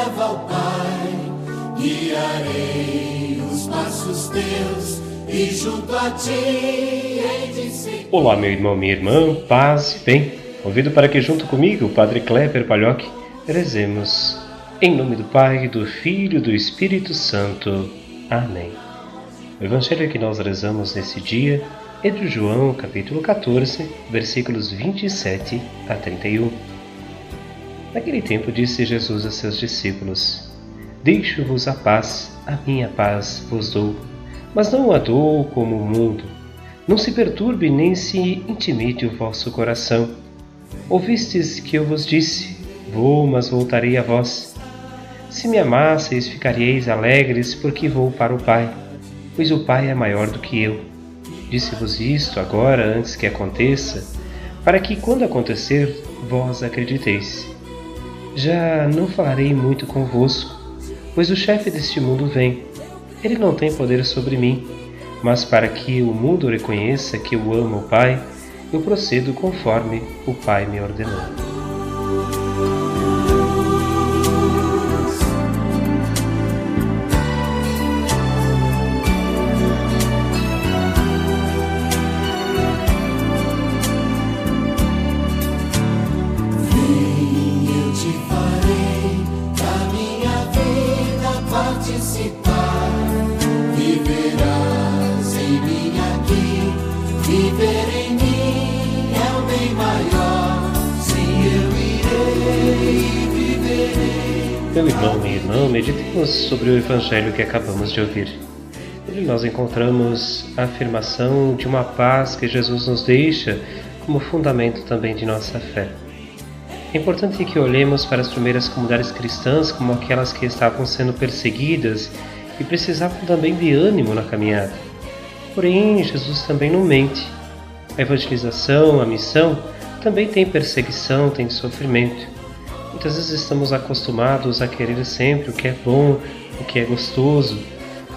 leva ao Pai. Guiarei os passos teus e junto a ti hei de seguir. Olá, meu irmão, minha irmã, paz e bem. Convido para que junto comigo, o Padre Kleber Palhoque, rezemos. Em nome do Pai, do Filho e do Espírito Santo. Amém. O evangelho que nós rezamos nesse dia é de João, capítulo 14, versículos 27 a 31. Naquele tempo disse Jesus a seus discípulos: Deixo-vos a paz, a minha paz vos dou, mas não a dou como o mundo. Não se perturbe nem se intimide o vosso coração. Ouvistes que eu vos disse: Vou, mas voltarei a vós. Se me amasseis, ficareis alegres, porque vou para o Pai, pois o Pai é maior do que eu. Disse-vos isto agora, antes que aconteça, para que, quando acontecer, vós acrediteis. Já não falarei muito convosco, pois o chefe deste mundo vem. Ele não tem poder sobre mim, mas para que o mundo reconheça que eu amo o Pai, eu procedo conforme o Pai me ordenou. Meu irmão, minha irmã, meditemos sobre o evangelho que acabamos de ouvir. Nele nós encontramos a afirmação de uma paz que Jesus nos deixa como fundamento também de nossa fé. É importante que olhemos para as primeiras comunidades cristãs como aquelas que estavam sendo perseguidas e precisavam também de ânimo na caminhada. Porém, Jesus também não mente. A evangelização, a missão, também tem perseguição, tem sofrimento. Muitas vezes estamos acostumados a querer sempre o que é bom, o que é gostoso,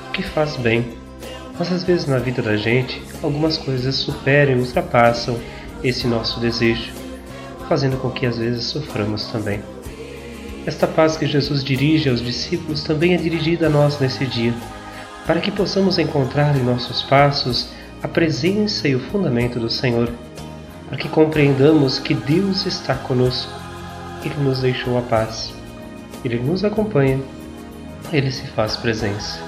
o que faz bem. Mas às vezes na vida da gente, algumas coisas superam e ultrapassam esse nosso desejo fazendo com que às vezes soframos também. Esta paz que Jesus dirige aos discípulos também é dirigida a nós nesse dia, para que possamos encontrar em nossos passos a presença e o fundamento do Senhor, para que compreendamos que Deus está conosco, Ele nos deixou a paz, Ele nos acompanha, Ele se faz presença.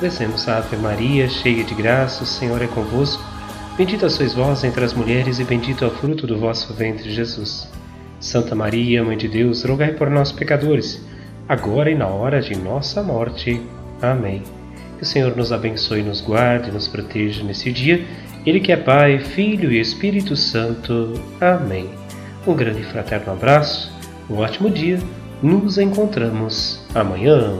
Rezemos a Ave Maria, cheia de graça, o Senhor é convosco. Bendita sois vós entre as mulheres, e bendito é o fruto do vosso ventre, Jesus. Santa Maria, Mãe de Deus, rogai por nós, pecadores, agora e na hora de nossa morte. Amém. Que o Senhor nos abençoe, nos guarde nos proteja nesse dia. Ele que é Pai, Filho e Espírito Santo. Amém. Um grande e fraterno abraço, um ótimo dia. Nos encontramos amanhã.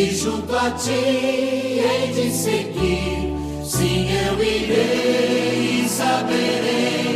e junto a ti hei de seguir. Sim, eu irei e saberei.